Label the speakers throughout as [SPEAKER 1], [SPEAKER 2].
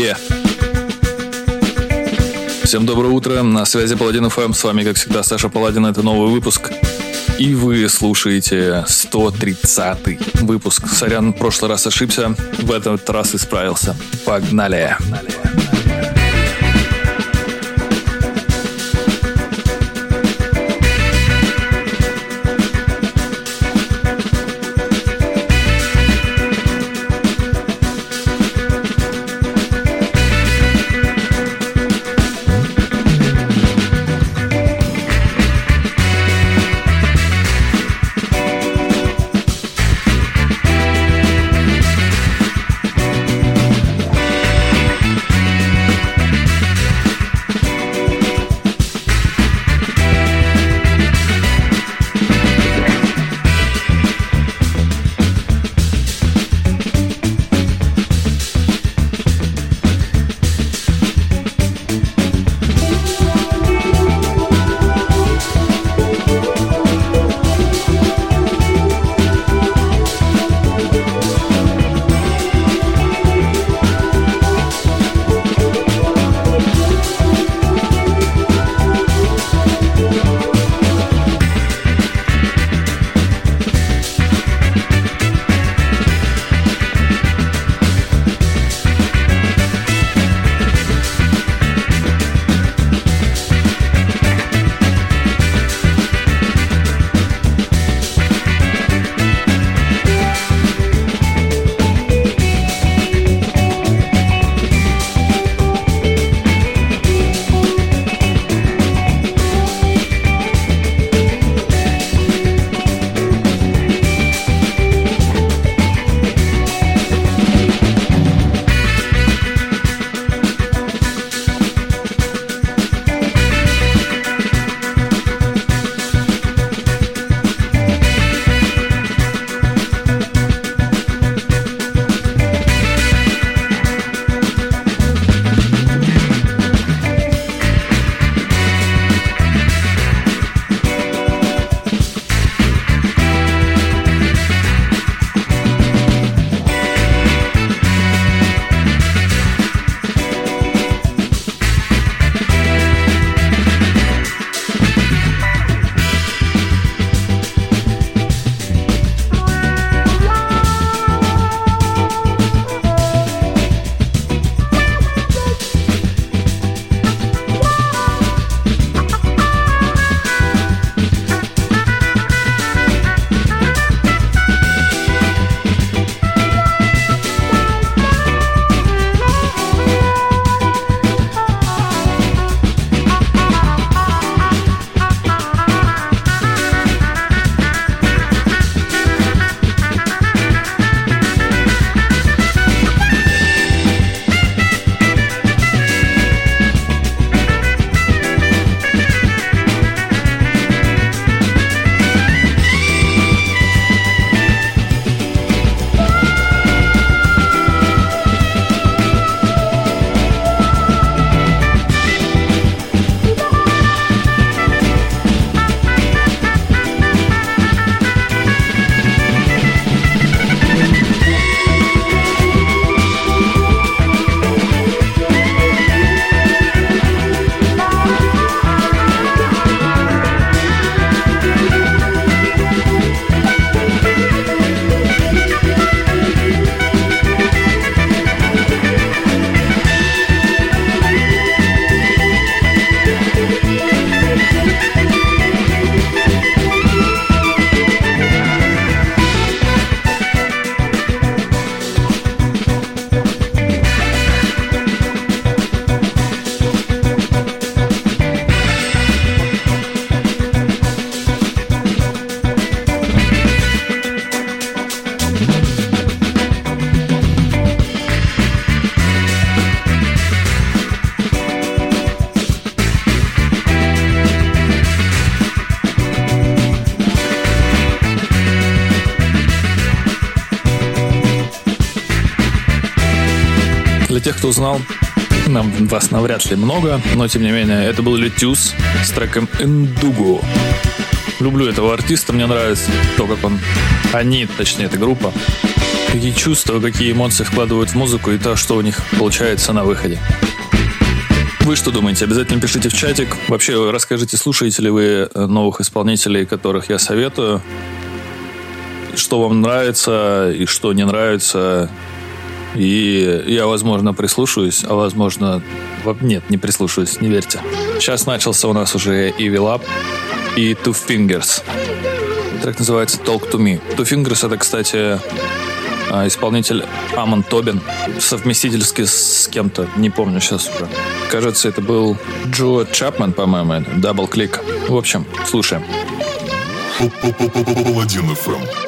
[SPEAKER 1] yeah. Всем доброе утро, на связи Паладин ФМ, с вами, как всегда, Саша Паладин, это новый выпуск. И вы слушаете 130 выпуск. Сорян, в прошлый раз ошибся, в этот раз исправился. Погнали! Погнали! Узнал, нам вас навряд ли много, но тем не менее, это был Летюс с треком Эндуго. Люблю этого артиста, мне нравится то, как он, они, точнее, эта группа, какие чувства, какие эмоции вкладывают в музыку и то, что у них получается на выходе. Вы что думаете? Обязательно пишите в чатик. Вообще, расскажите, слушаете ли вы э, новых исполнителей, которых я советую. Что вам нравится и что не нравится. И я, возможно, прислушаюсь, а возможно... Нет, не прислушаюсь, не верьте. Сейчас начался у нас уже Evil Up и Two Fingers. Трек называется Talk to Me. Two Fingers это, кстати, а, исполнитель Амон Тобин, совместительски с кем-то, не помню сейчас уже. Кажется, это был Джо Чапман, по-моему, Double Click. В общем, слушаем. Паладин FM.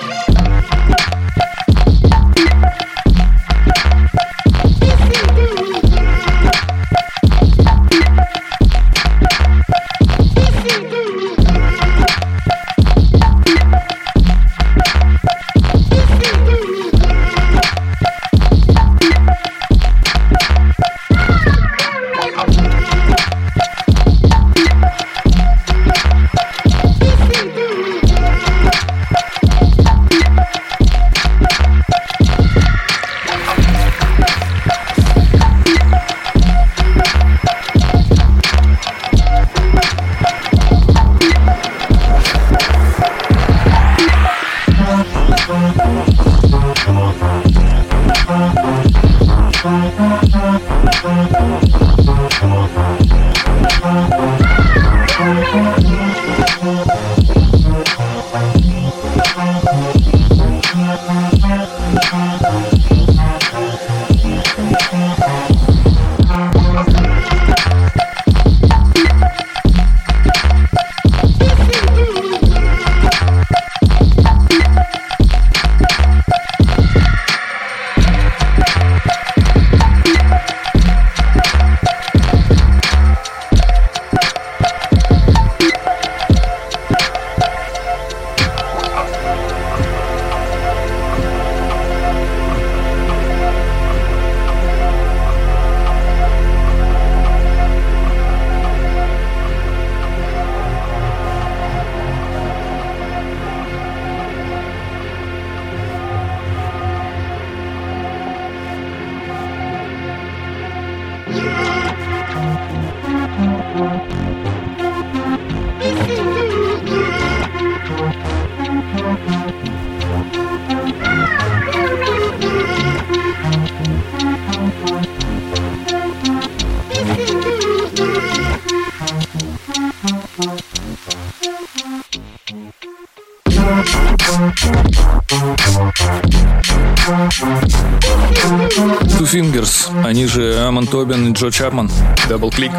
[SPEAKER 1] Джо Чапман. Double Click.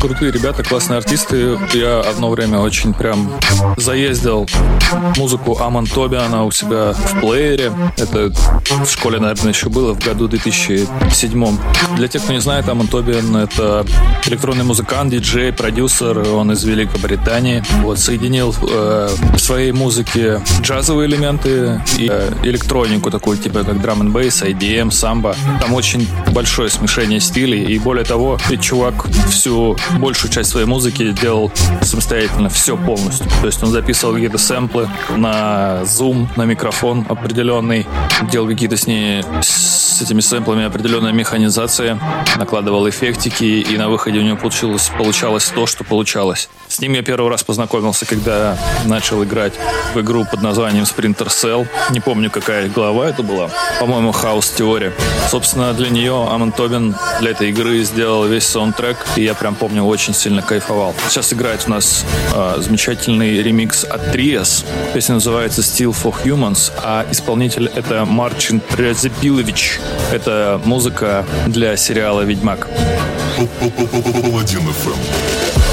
[SPEAKER 1] Крутые ребята, классные артисты. Я одно время очень прям заездил музыку Амон Тобиана у себя в плеере. Это в школе, наверное, еще было в году 2007. Для тех, кто не знает, Амон Тобиан — это электронный музыкант, диджей, продюсер. Он из Великобритании. Вот, соединил э, в своей музыке джазовые элементы и э, электронику такую, типа как drum and bass, IDM, самбо. Там очень большое смешение стилей. И более того, этот чувак всю большую часть своей музыки делал самостоятельно, все полностью. То есть он записывал какие-то сэмплы на Zoom, на микрофон определенный, делал какие-то с ней с этими сэмплами определенная механизация, накладывал эффектики, и на выходе у него получилось, получалось то, что получалось. С ним я первый раз познакомился, когда начал играть в игру под названием Sprinter Cell. Не помню, какая глава это была. По-моему, Хаус Теория. Собственно, для нее Амон Тобин для этой игры сделал весь саундтрек, и я прям помню, очень сильно кайфовал. Сейчас играет у нас э, замечательный ремикс от Триас. Песня называется Steel for Humans, а исполнитель это Марчин Трезепилович. Это музыка для сериала «Ведьмак». Паладин FM.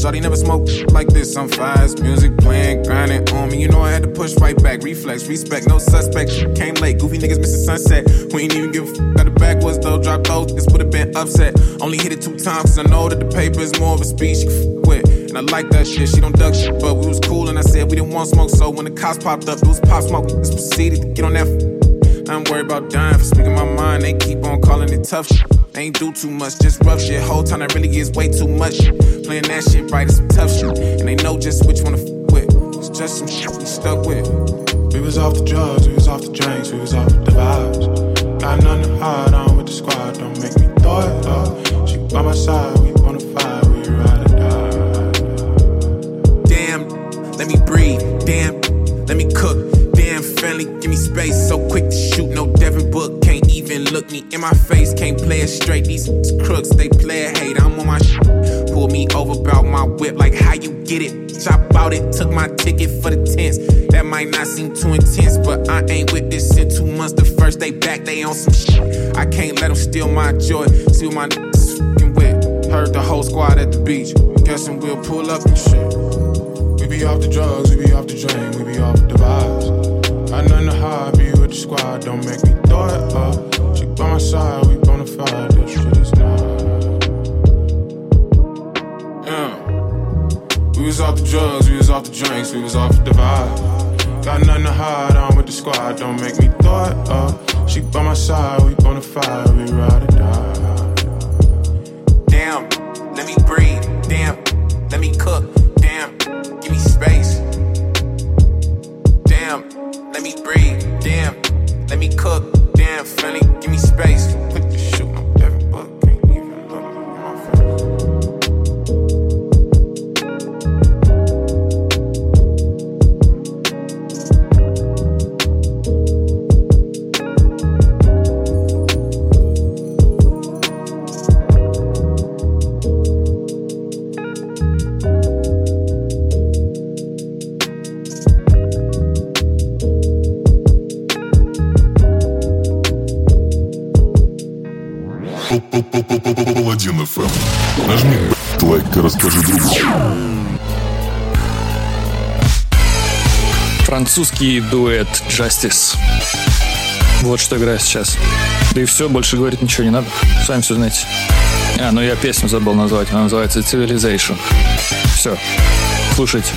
[SPEAKER 2] Shawty never smoked like this. I'm fast, music playing, grinding on me. You know I had to push right back. Reflex, respect, no suspect. Came late, goofy niggas missing sunset. We ain't even give a f- got the backwards though. Drop those, this would've been upset. Only hit it two times, cause I know that the paper is more of a speech with. And I like that shit, she don't duck shit, but we was cool and I said we didn't want smoke. So when the cops popped up, it was pop smoke. Just proceeded to get on that. F- I'm worried about dying for speaking my mind. They keep on calling it tough shit. Ain't do too much, just rough shit. Whole time that really is way too much. Playing that shit right is some tough shit. And they know just which one to f with. It's just some shit we stuck with.
[SPEAKER 3] We was off the drugs, we was off the drinks, we was off the vibes. Got nothing to hide on with the squad, don't make me throw it up. She by my side,
[SPEAKER 2] in my face. Can't play it straight. These crooks, they play a hate. I'm on my sh- Pull me over about my whip, like how you get it. Chop out it, took my ticket for the tents. That might not seem too intense, but I ain't with this in two months. The first day back, they on some shit. I can't let them steal my joy. See my niggas fucking with. Heard the whole squad at the beach. Guessing we'll pull up and shit.
[SPEAKER 3] We be off the drugs, we be off the drink, we be off the vibes. Got nothing to hide, be with the squad, don't make me side, we bonafide, this shit is not.
[SPEAKER 2] Yeah. We was off the drugs, we was off the drinks, we was off the vibe.
[SPEAKER 3] Got nothing to hide, I'm with the squad, don't make me thought up. She by my side, we bonafide, we ride or die.
[SPEAKER 2] Damn, let me breathe, damn, let me cook, damn, give me space.
[SPEAKER 4] Французский дуэт Justice. Вот что играю сейчас. Да и все, больше говорить ничего не надо. Сами все знаете. А, ну я песню забыл назвать. Она называется Civilization. Все. Слушайте.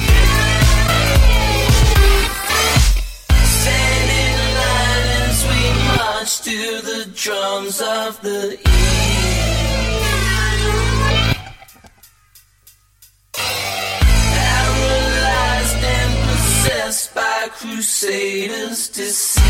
[SPEAKER 4] drums of the Satan's
[SPEAKER 1] deceit.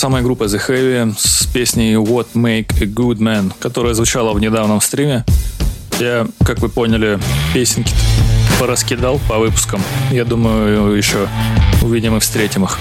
[SPEAKER 1] Самая группа The Heavy с песней What Make a Good Man, которая звучала в недавнем стриме. Я, как вы поняли, песенки пораскидал по выпускам. Я думаю, еще увидим и встретим их.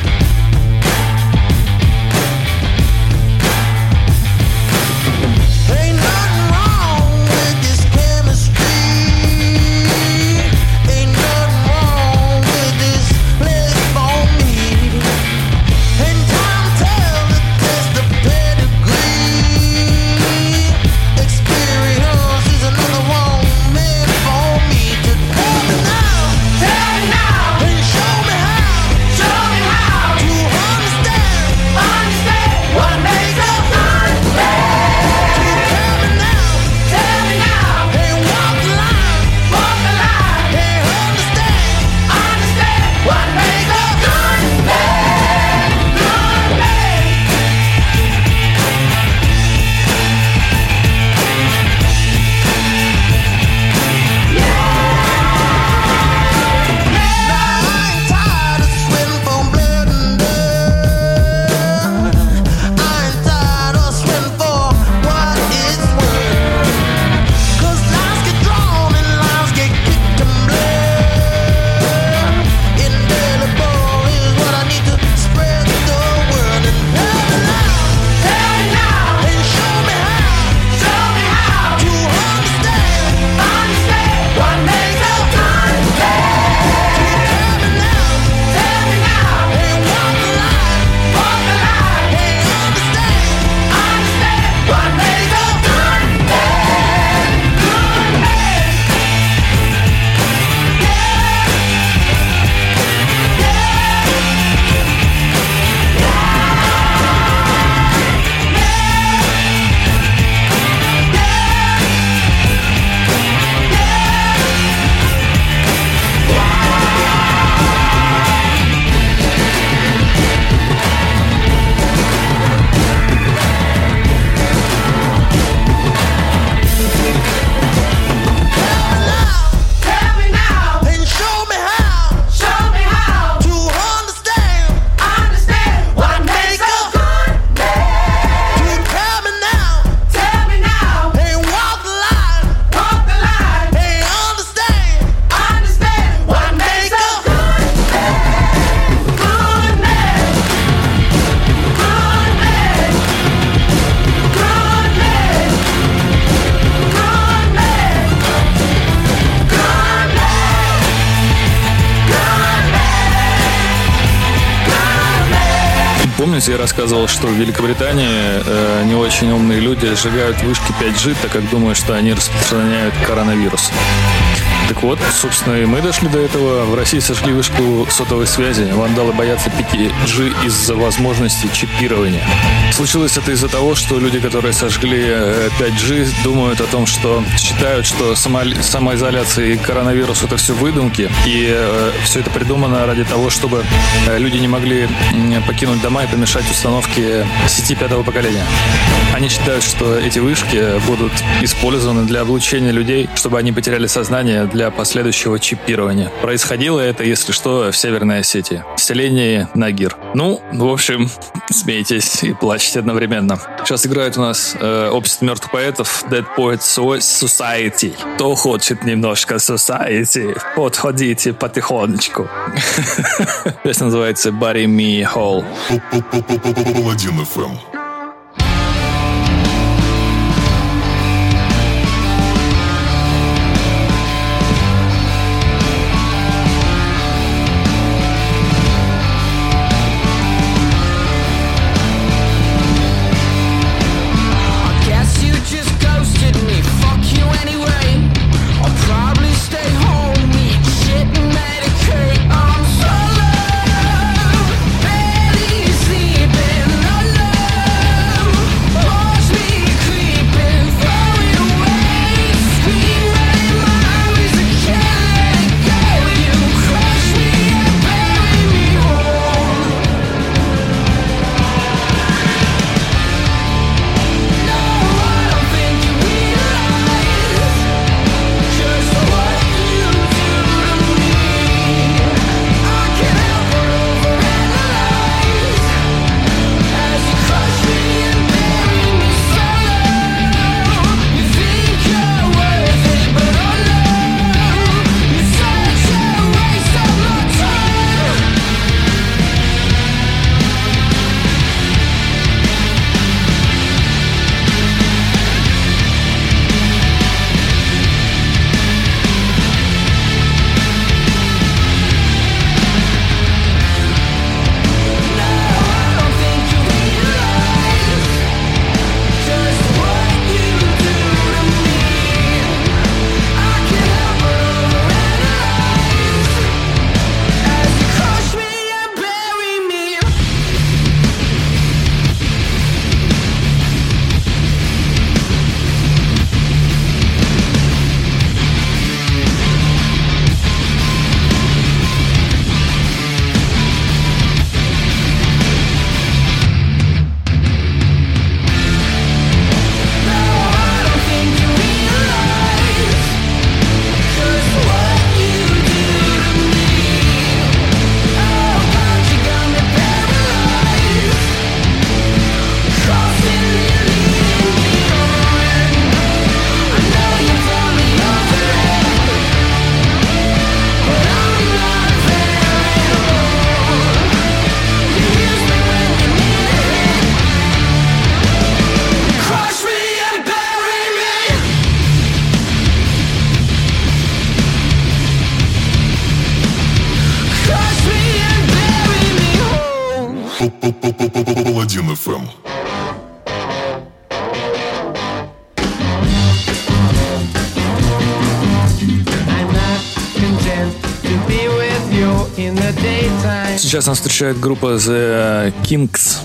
[SPEAKER 1] Рассказывал, что в Великобритании э, не очень умные люди сжигают вышки 5G, так как думают, что они распространяют коронавирус. Так вот, собственно, и мы дошли до этого. В России сошли вышку сотовой связи. Вандалы боятся 5G из-за возможности чипирования. Случилось это из-за того, что люди, которые сожгли 5G, э, думают о том, что считают, что само, самоизоляция и коронавирус это все выдумки. И э, все это придумано ради того, чтобы э, люди не могли покинуть дома и помешать установке сети пятого поколения. Они считают, что эти вышки будут использованы для облучения людей, чтобы они потеряли сознание для для последующего чипирования. Происходило это, если что, в Северной Осетии. В селении Нагир. Ну, в общем, смейтесь и плачьте одновременно. Сейчас играет у нас э, общество мертвых поэтов Dead Poets Society. Кто хочет немножко Society, подходите потихонечку. Песня называется Bury Me Hall.
[SPEAKER 4] Паладин FM.
[SPEAKER 1] Встречает группа The Kings.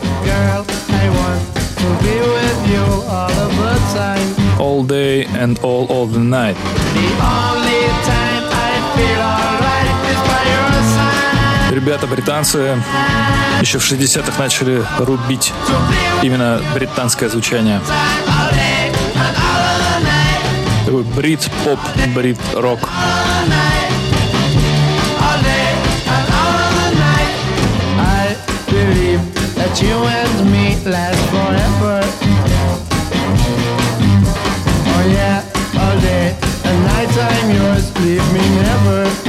[SPEAKER 5] All
[SPEAKER 1] day and all of the night. Ребята британцы еще в 60-х начали рубить именно британское звучание. Такой брит-поп, брит-рок.
[SPEAKER 5] All night. All that you and me last forever. Oh yeah, all day and night I'm yours, leave me never.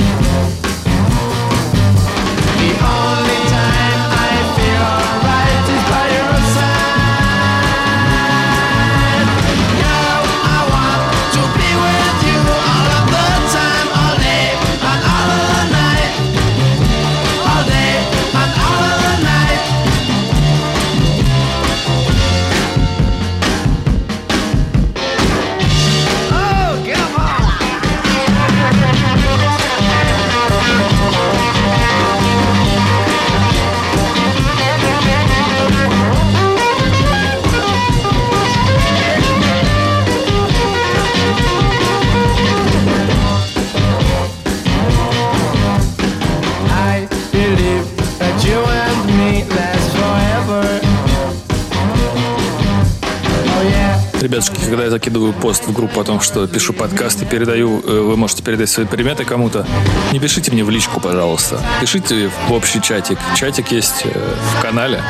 [SPEAKER 1] Ребятушки, когда я закидываю пост в группу о том, что пишу подкаст и передаю, э, вы можете передать свои приметы кому-то, не пишите мне в личку, пожалуйста. Пишите в общий чатик. Чатик есть э, в канале.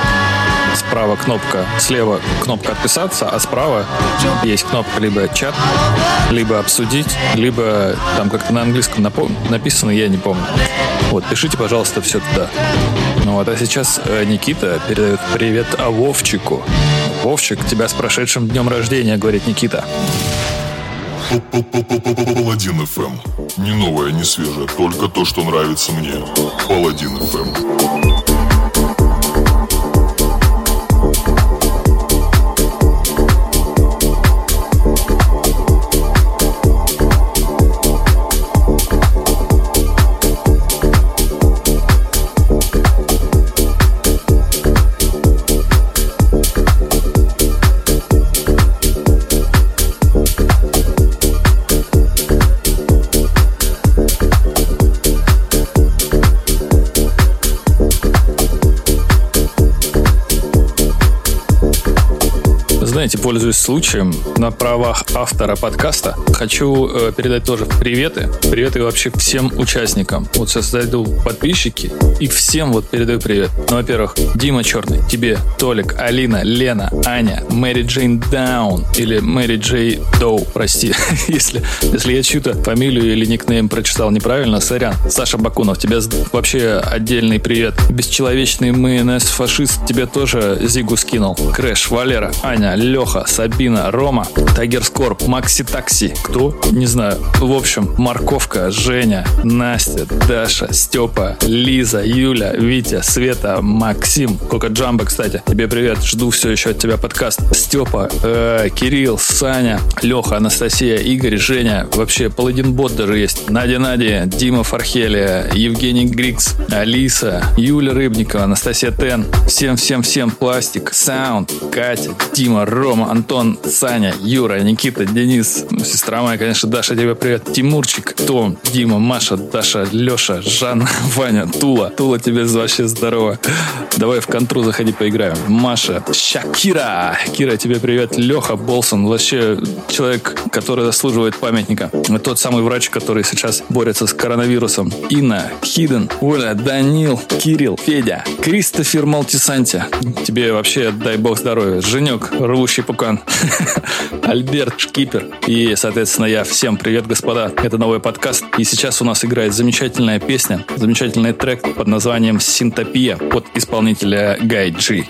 [SPEAKER 1] Справа кнопка, слева кнопка «Отписаться», а справа есть кнопка либо «Чат», либо «Обсудить», либо там как-то на английском написано, я не помню. Вот, пишите, пожалуйста, все туда. Ну вот, а сейчас э, Никита передает привет а Вовчику. Вовчик, тебя с прошедшим днем рождения, говорит Никита.
[SPEAKER 4] Паладин FM. Не новое, не свежее, только то, что нравится мне. Паладин FM.
[SPEAKER 1] Знаете, пользуясь случаем, на правах автора подкаста, хочу э, передать тоже приветы. Приветы вообще всем участникам. Вот сейчас зайду подписчики и всем вот передаю привет. Ну, во-первых, Дима Черный, тебе, Толик, Алина, Лена, Аня, Мэри Джейн Даун или Мэри Джей Доу, прости, если, если я чью-то фамилию или никнейм прочитал неправильно, сорян. Саша Бакунов, тебе вообще отдельный привет. Бесчеловечный майонез фашист тебе тоже Зигу скинул. Крэш, Валера, Аня, Леха, Сабина, Рома, Тайгер Скорп, Макси Такси. Кто? Не знаю. В общем, Морковка, Женя, Настя, Даша, Степа, Лиза, Юля, Витя, Света, Максим. Кока Джамбо, кстати. Тебе привет. Жду все еще от тебя подкаст. Степа, э, Кирилл, Саня, Леха, Анастасия, Игорь, Женя. Вообще, Паладин Бот даже есть. Надя Надя, Дима Фархелия, Евгений Грикс, Алиса, Юля Рыбникова, Анастасия Тен. Всем-всем-всем пластик, саунд, Катя, Дима, Рома, Антон, Саня, Юра, Никита, Денис, ну, сестра моя, конечно, Даша, тебе привет. Тимурчик, Том, Дима, Маша, Даша, Леша, Жанна, Ваня, Тула. Тула, тебе вообще здорово. Давай в контру заходи, поиграем. Маша, Шакира. Кира, тебе привет. Леха Болсон, вообще человек, который заслуживает памятника. Тот самый врач, который сейчас борется с коронавирусом. Инна, Хиден, Оля, Данил, Кирилл, Федя, Кристофер Малтисанти. Тебе вообще дай бог здоровья. Женек, рвущий пукан. Альберт Шкипер. И, соответственно, я. Всем привет, господа. Это новый подкаст. И сейчас у нас играет замечательная песня, замечательный трек под названием «Синтопия» от исполнителя Гай Джи.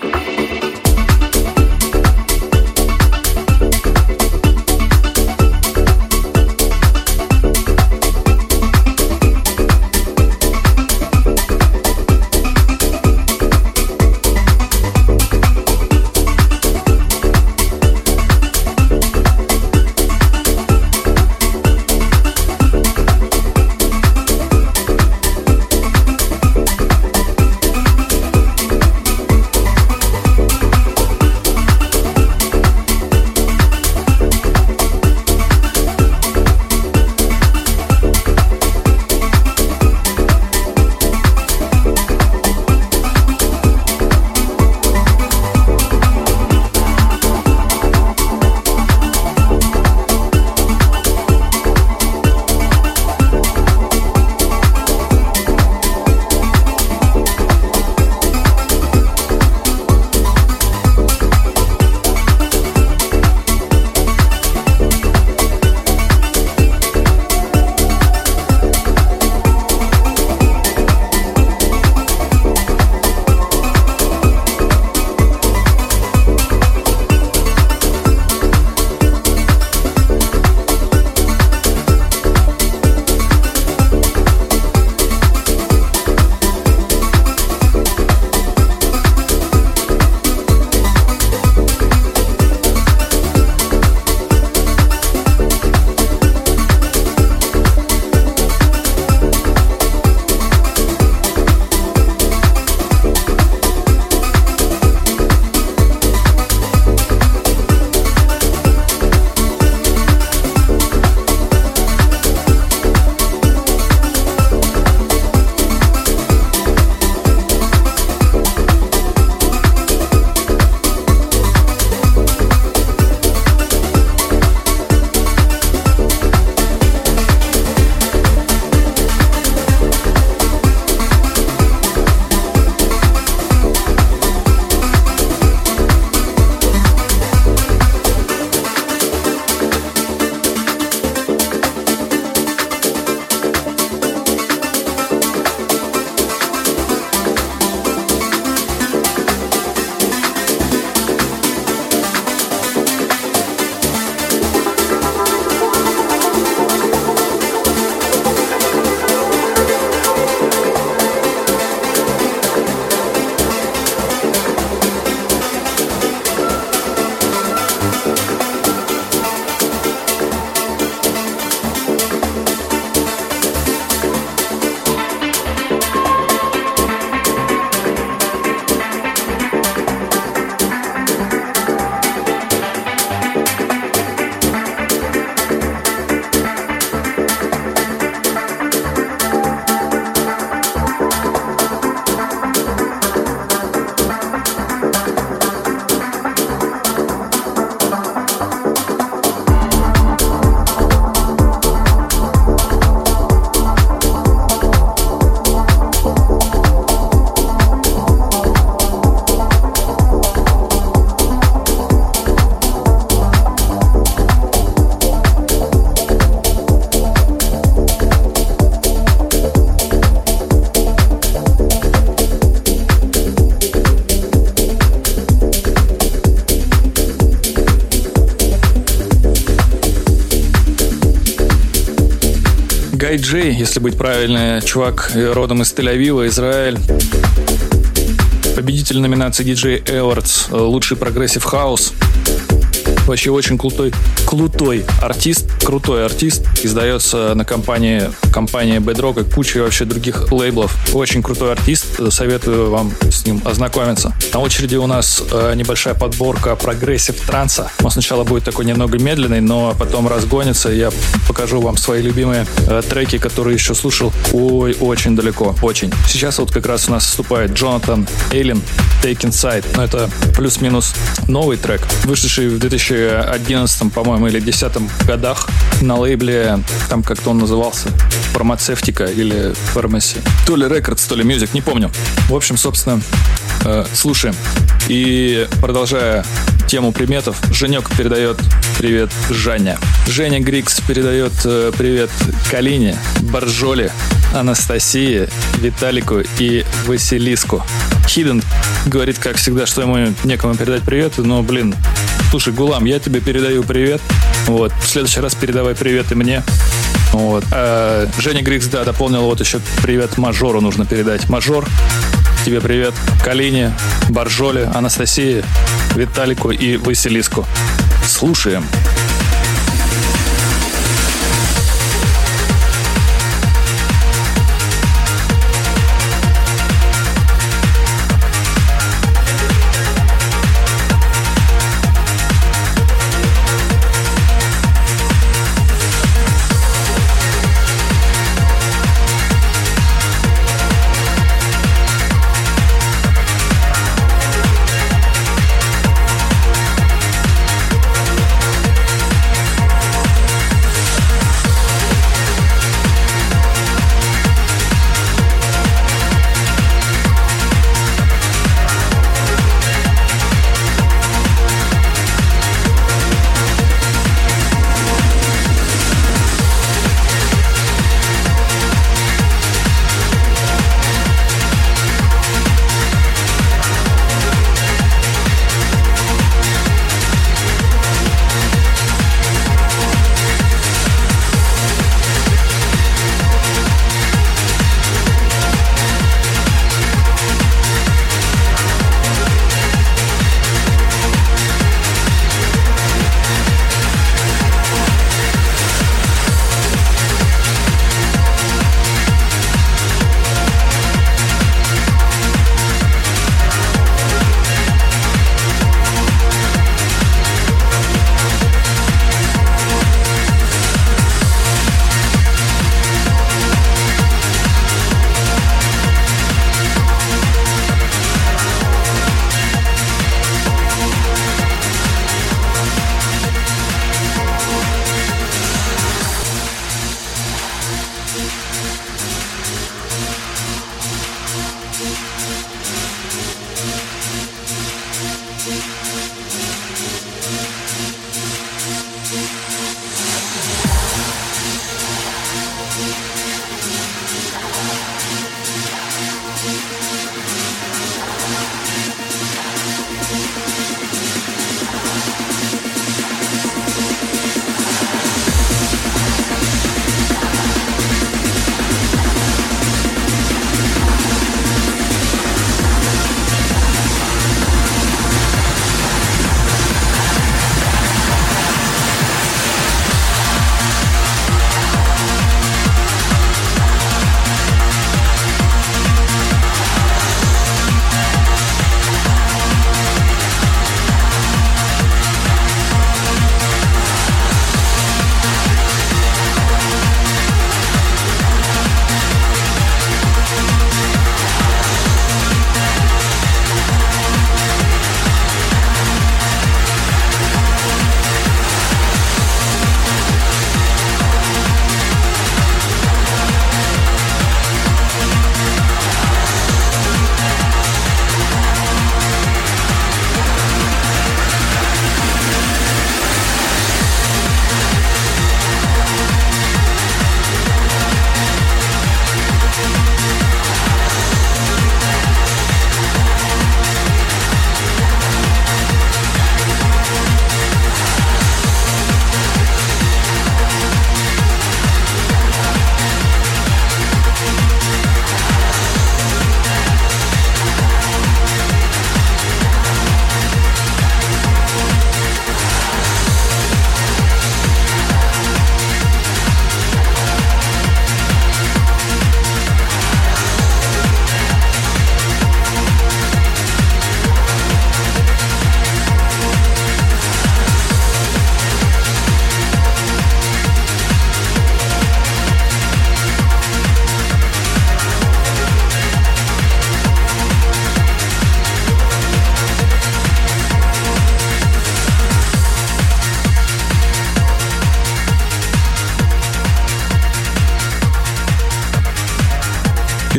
[SPEAKER 1] Джей, если быть правильным, чувак родом из Тель-Авива, Израиль. Победитель номинации DJ Awards, лучший progressive house. Вообще очень крутой, крутой артист, крутой артист. Издается на компании, компании Bedrock и куча вообще других лейблов. Очень крутой артист. Советую вам с ним ознакомиться. На очереди у нас э, небольшая подборка progressive транса. Он сначала будет такой немного медленный, но потом разгонится. Я покажу вам свои любимые э, треки, которые еще слушал ой, очень далеко, очень. Сейчас вот как раз у нас вступает Джонатан Эйлин, Take Inside. Но это плюс-минус новый трек, вышедший в 2000 2011, по-моему, или 2010 годах на лейбле, там как-то он назывался, фармацевтика или фармаси. То ли Records, то ли Music, не помню. В общем, собственно, э, слушаем. И продолжая тему приметов, Женек передает привет Жанне. Женя Грикс передает э, привет Калине, Боржоле, Анастасии, Виталику и Василиску. Хиден говорит, как всегда, что ему некому передать привет, но, блин, слушай, Гулам, я тебе передаю привет. Вот, в следующий раз передавай привет и мне. Вот. А, Женя Грикс, да, дополнил вот еще привет Мажору нужно передать. Мажор, тебе привет. Калине, Боржоле, Анастасии, Виталику и Василиску. Слушаем.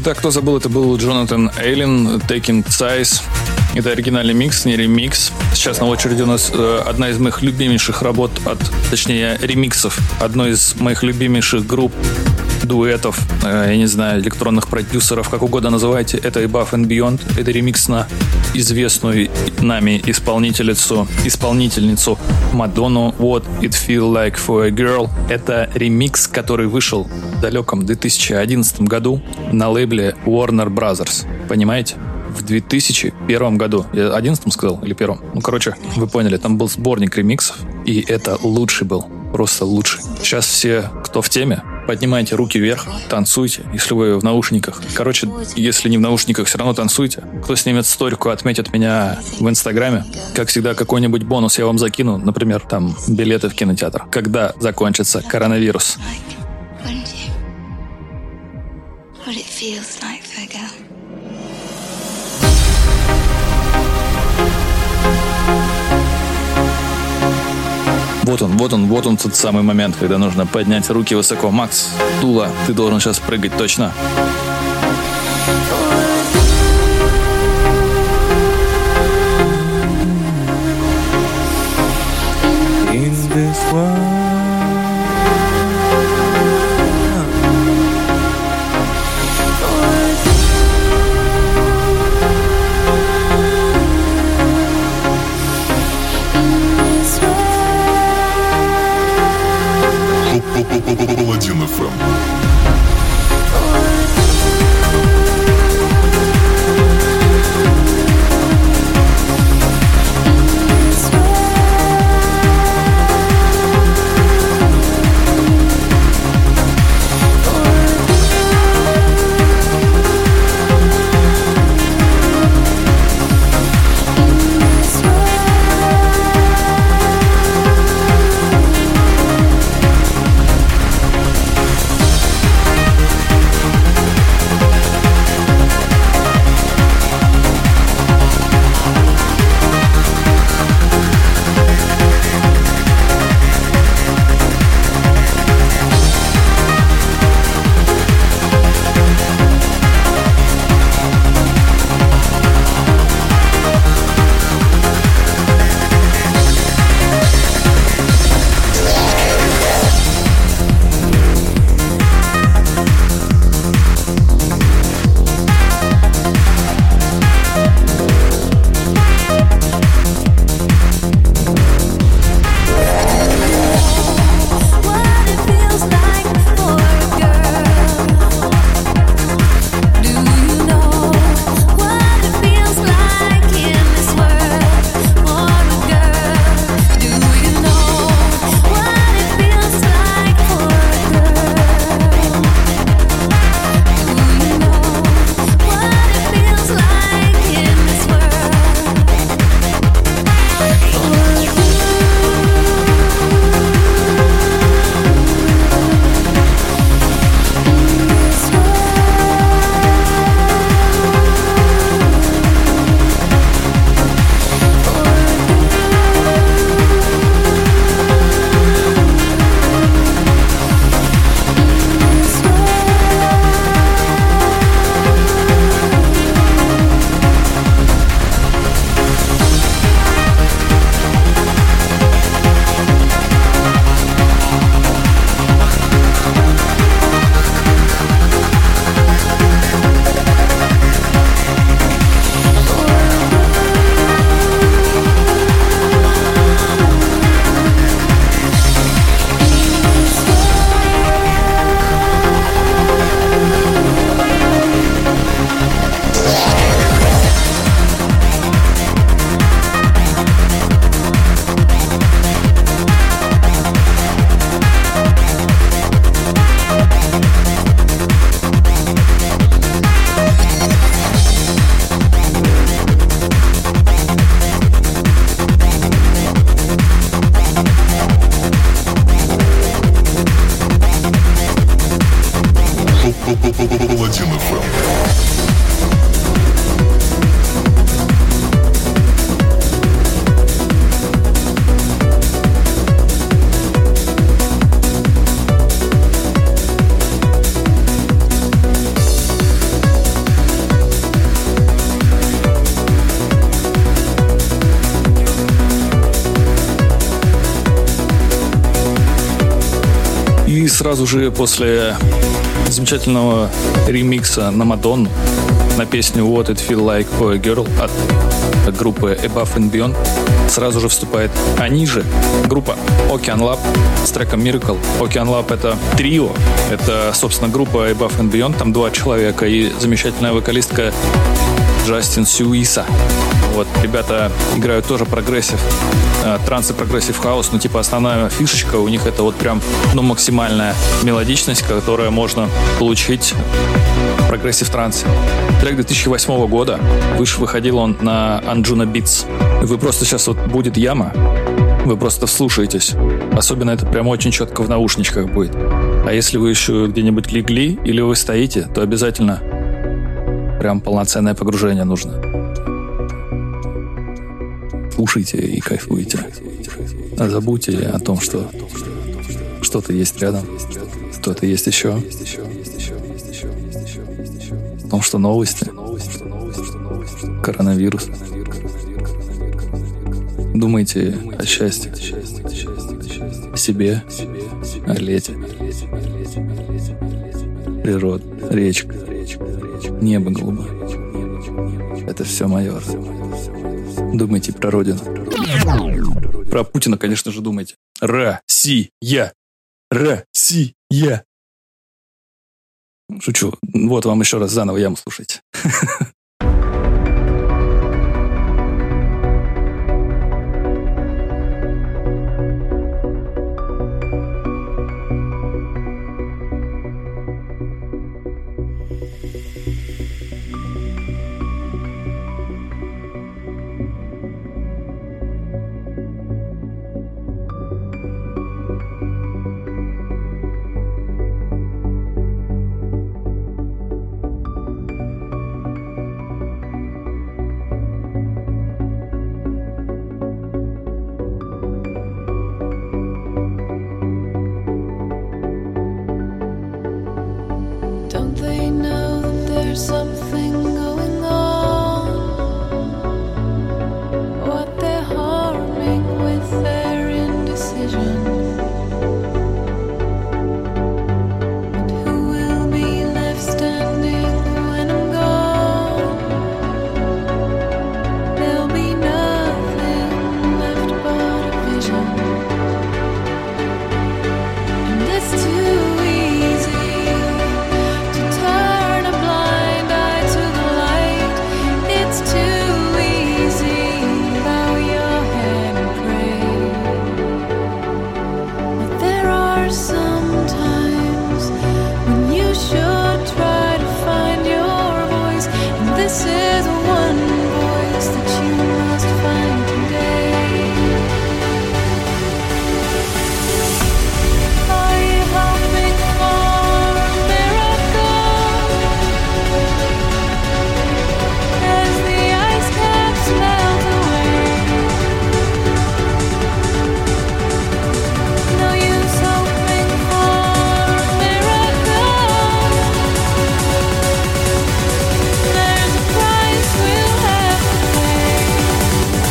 [SPEAKER 1] Так, кто забыл, это был Джонатан Эйлин, Taking Size. Это оригинальный микс, не ремикс. Сейчас на очереди у нас э, одна из моих любимейших работ от, точнее, ремиксов одной из моих любимейших групп дуэтов, э, я не знаю, электронных продюсеров, как угодно называйте. Это Above and Beyond. Это ремикс на известную нами исполнительницу, исполнительницу Мадонну What It Feel Like For A Girl. Это ремикс, который вышел далеком 2011 году на лейбле Warner Brothers. Понимаете? в 2001 году. Я 11 сказал или первом? Ну, короче, вы поняли, там был сборник ремиксов, и это лучший был. Просто лучший. Сейчас все, кто в теме, поднимайте руки вверх, танцуйте, если вы в наушниках. Короче, если не в наушниках, все равно танцуйте. Кто снимет сторику, отметит меня в Инстаграме. Как всегда, какой-нибудь бонус я вам закину, например, там, билеты в кинотеатр. Когда закончится коронавирус.
[SPEAKER 6] What it feels like girl.
[SPEAKER 1] Вот он, вот он, вот он тот самый момент, когда нужно поднять руки высоко. Макс, Тула, ты должен сейчас прыгать точно.
[SPEAKER 4] Паладин FM.
[SPEAKER 1] Сразу же после замечательного ремикса на Мадонну на песню What It Feel Like for a Girl от группы Above and Beyond сразу же вступает они же, группа Ocean Lab с треком Miracle. Ocean Lab это трио, это, собственно, группа Above and Beyond, там два человека и замечательная вокалистка Джастин Сьюиса. Вот, ребята играют тоже progressive, э, транс и progressive house, но типа основная фишечка у них это вот прям, ну, максимальная мелодичность, которая можно получить в progressive трансе. Трек 2008 года, выше выходил он на Anjunabeats. Вы просто сейчас вот будет яма, вы просто вслушаетесь. Особенно это прям очень четко в наушничках будет. А если вы еще где-нибудь легли или вы стоите, то обязательно прям полноценное погружение нужно. Слушайте и кайфуйте. А забудьте о том, что что-то есть рядом, что-то есть еще. О том, что новости. Коронавирус. Думайте о счастье. О себе. О лете. Природа. Речка. Небо голубое. Это все майор. Думайте про родину. Про Путина, конечно же, думайте. Россия. Россия. Шучу. Вот вам еще раз заново яму слушайте.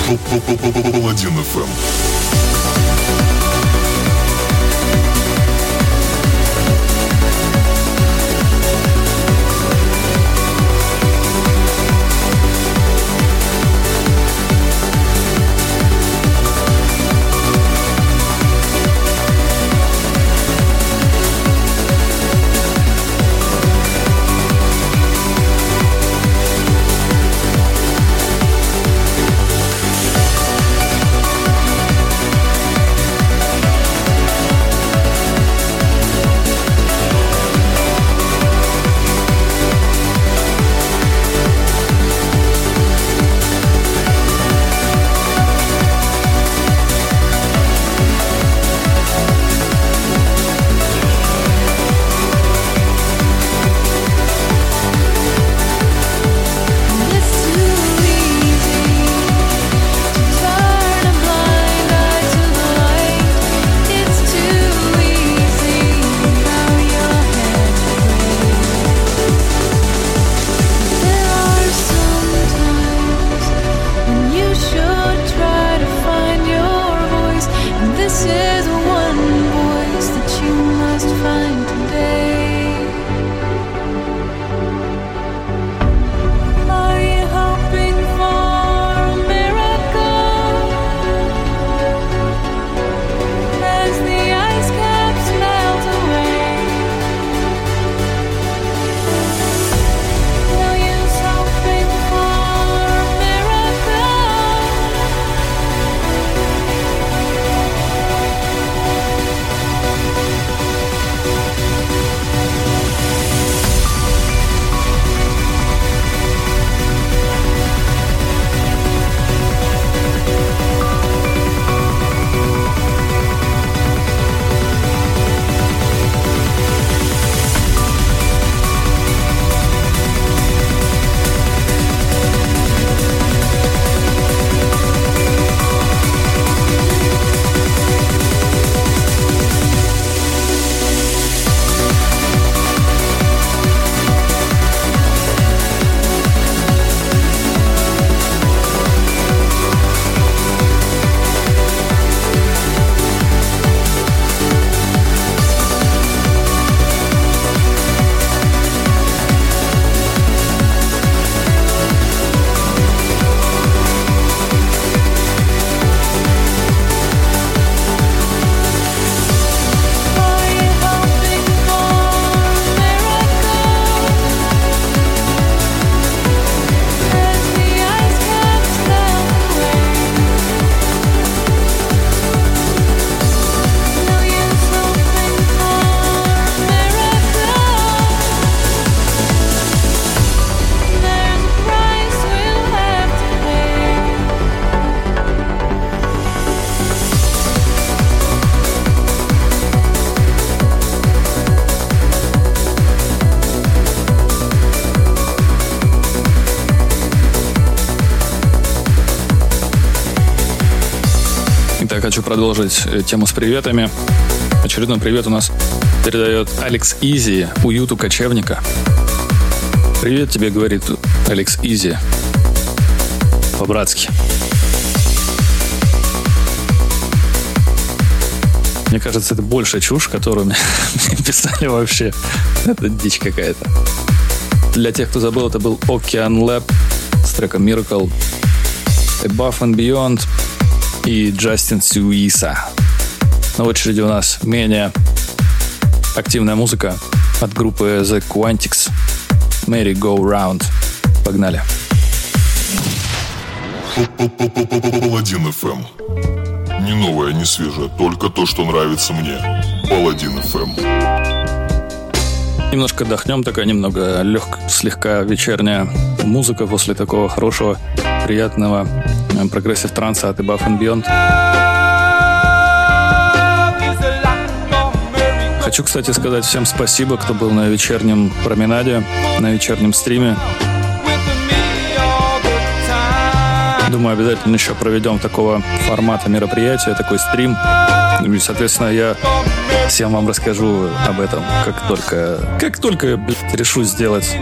[SPEAKER 4] Паладин ФМ.
[SPEAKER 7] Продолжить э, тему с приветами. Очередной привет у нас передает Алекс Изи, уюту кочевника. Привет тебе, говорит Алекс Изи. По-братски. Мне кажется, это большая чушь, которую мне писали вообще. Это дичь какая-то. Для тех, кто забыл, это был Ocean Lab с треком Miracle, Above and Beyond и Джастин Сюиса. На очереди у нас менее активная музыка от группы The Quantics. Merry Go Round. Погнали.
[SPEAKER 8] Паладин FM. Не новое, не свежее, только то, что нравится мне. Паладин FM.
[SPEAKER 7] Немножко отдохнем, такая немного лег, слегка вечерняя музыка после такого хорошего, приятного progressive транса от Above and Beyond. Хочу, кстати, сказать всем спасибо, кто был на вечернем променаде, на вечернем стриме. Думаю, обязательно еще проведем такого формата мероприятия, такой стрим. Ну И, соответственно, я всем вам расскажу об этом, как только, как только блядь, решу сделать.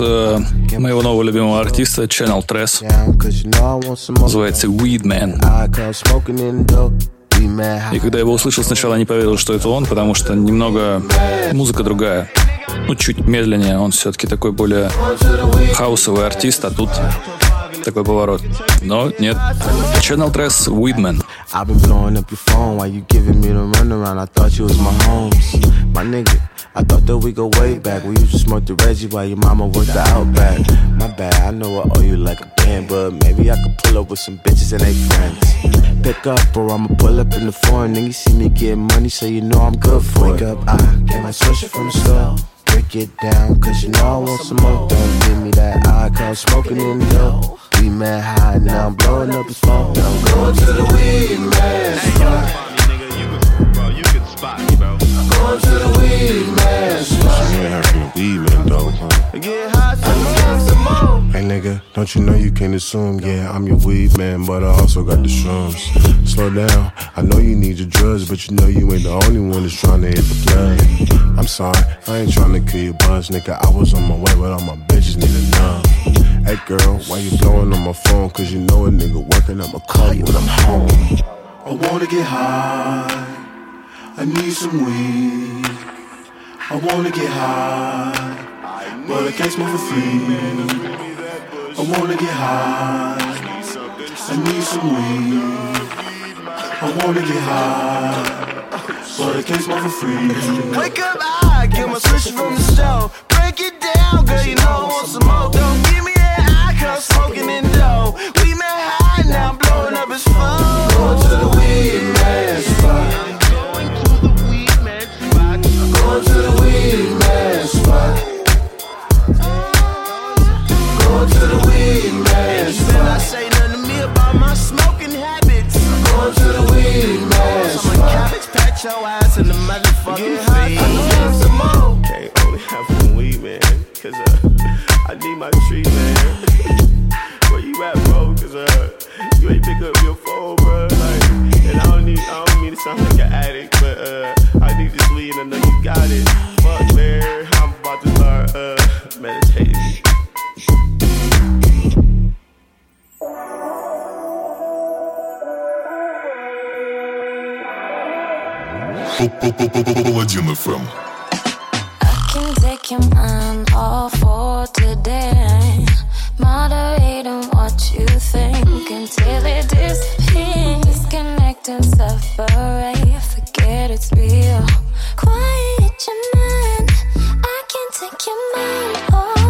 [SPEAKER 7] От, э, моего нового любимого артиста Channel
[SPEAKER 9] more.
[SPEAKER 7] Называется Weedman. И когда я его услышал, сначала не поверил, что это он, потому что немного музыка другая. Ну, чуть медленнее. Он все-таки такой более хаусовый артист, а тут такой поворот. Но нет. Channel Tress Weedman.
[SPEAKER 9] I've been blowing up your phone while you giving me the runaround. I thought you was my homes, my nigga. I thought that we go way back. We used to smoke the Reggie while your mama worked the Outback. My bad, I know I owe you like a band, but maybe I could pull up with some bitches and they friends. Pick up, or I'ma pull up in the foreign. Nigga see me get money, so you know I'm good for Wake up, I get my switcher from the store. Break it down, cause you know I want some more. Don't give me that eye, cause smoking in the door. We mad high, now I'm blowing up his phone. I'm going to the weed man Hey, you can spot. Going to the weed man spot.
[SPEAKER 10] You ain't heard from the weed man, though, huh?
[SPEAKER 9] Get high, some more.
[SPEAKER 10] Hey nigga, don't you know you can't assume? Yeah, I'm your weed man, but I also got the shrooms. Slow down, I know you need your drugs, but you know you ain't the only one that's trying to hit the plug. I'm sorry, I ain't trying to kill your buzz, nigga. I was on my way, but all my bitches need a numb. Hey girl, why you blowing on my phone? Cause you know a nigga working, I'ma call you when I'm home.
[SPEAKER 9] I wanna get high. I need some weed. I wanna get high, but I can't smoke for free. I wanna get high. I need some weed. I wanna get high, but I can't smoke for free.
[SPEAKER 11] Wake up, I get my switch from the stove. Break it down, girl, you know I want some more. Don't give me that eye, cause smoking in dough. We met high, now I'm blowing up his phone.
[SPEAKER 9] Going to the weed man
[SPEAKER 11] patch your ass in the motherfucking feed. some more. Can't only have one weed, man. Cause uh, I need my tree, man. Where you at, bro? Cause uh, you ain't pick up your phone, bro. Like, and I don't need, I don't mean to sound like an addict, but uh, I need this weed and I know you got it. Fuck, man. I'm about to start uh, meditating.
[SPEAKER 4] Паладин FM.
[SPEAKER 12] can take your mind off for today. Moderating what you think until it disappears. Disconnect and separate. Forget it's real. Quiet your mind. I can take your mind off.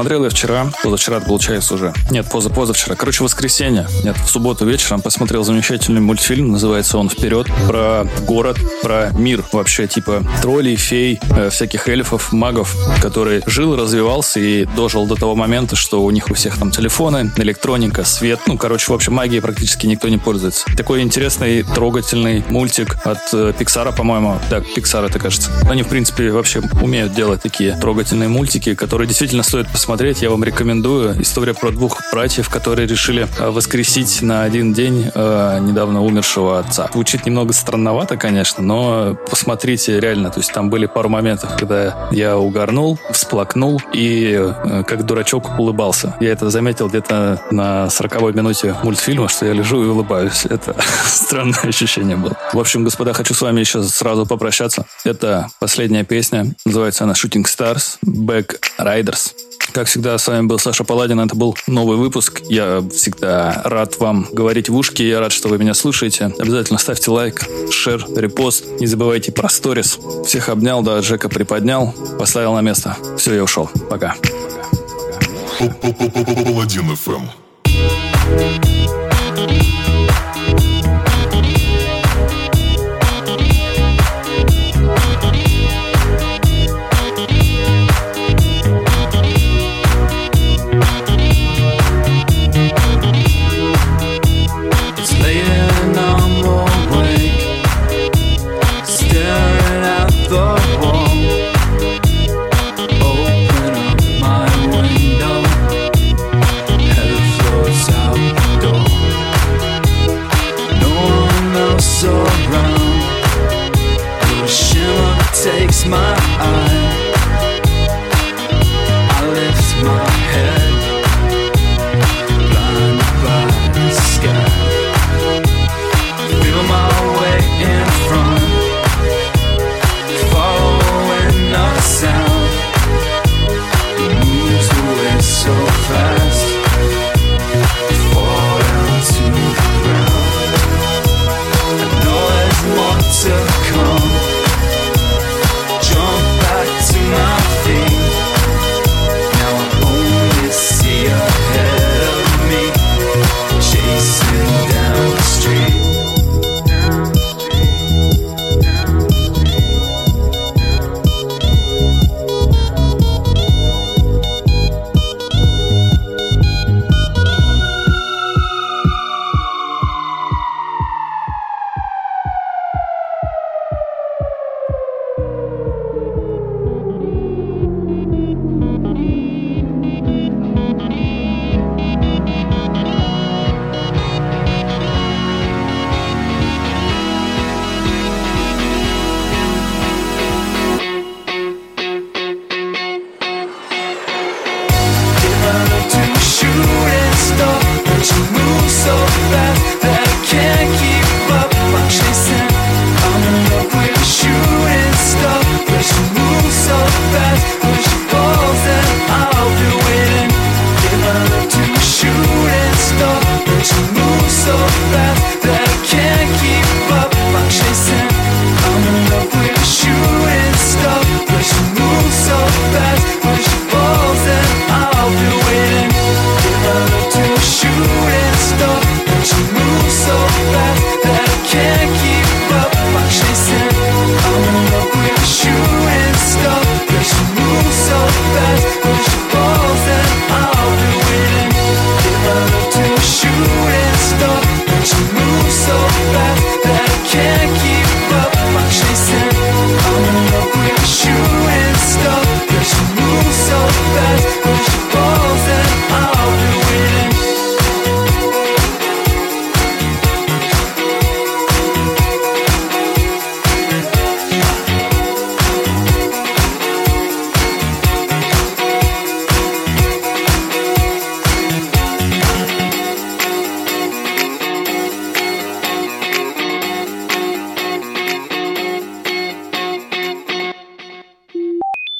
[SPEAKER 1] Посмотрел я вчера, позавчера получается уже. Нет, поза-позавчера. Короче, воскресенье. Нет, в субботу вечером посмотрел замечательный мультфильм. Называется он «Вперед». Про город, про мир вообще. Типа троллей, фей, э, всяких эльфов, магов, который жил, развивался и дожил до того момента, что у них у всех там телефоны, электроника, свет. Ну, короче, в общем, магией практически никто не пользуется. Такой интересный, трогательный мультик от э, Пиксара, по-моему. Да, Пиксар это кажется. Они, в принципе, вообще умеют делать такие трогательные мультики, которые действительно стоит посмотреть. Я вам рекомендую. История про двух братьев, которые решили э, воскресить на один день э, недавно умершего отца. Звучит немного странновато, конечно, но посмотрите реально. То есть там были пару моментов, когда я угорнул, всплакнул и э, как дурачок улыбался. Я это заметил где-то на 40 минуте мультфильма, что я лежу и улыбаюсь. Это странное ощущение было. В общем, господа, хочу с вами еще сразу попрощаться. Это последняя песня. Называется она Shooting Stars Back Riders. Как всегда, с вами был Саша Паладин. Это был новый выпуск. Я всегда рад вам говорить в ушки. Я рад, что вы меня слушаете. Обязательно ставьте лайк, шер, репост. Не забывайте про сторис. Всех обнял, да, Джека приподнял, поставил на место. Все, я ушел. Пока.
[SPEAKER 4] Паладин FM.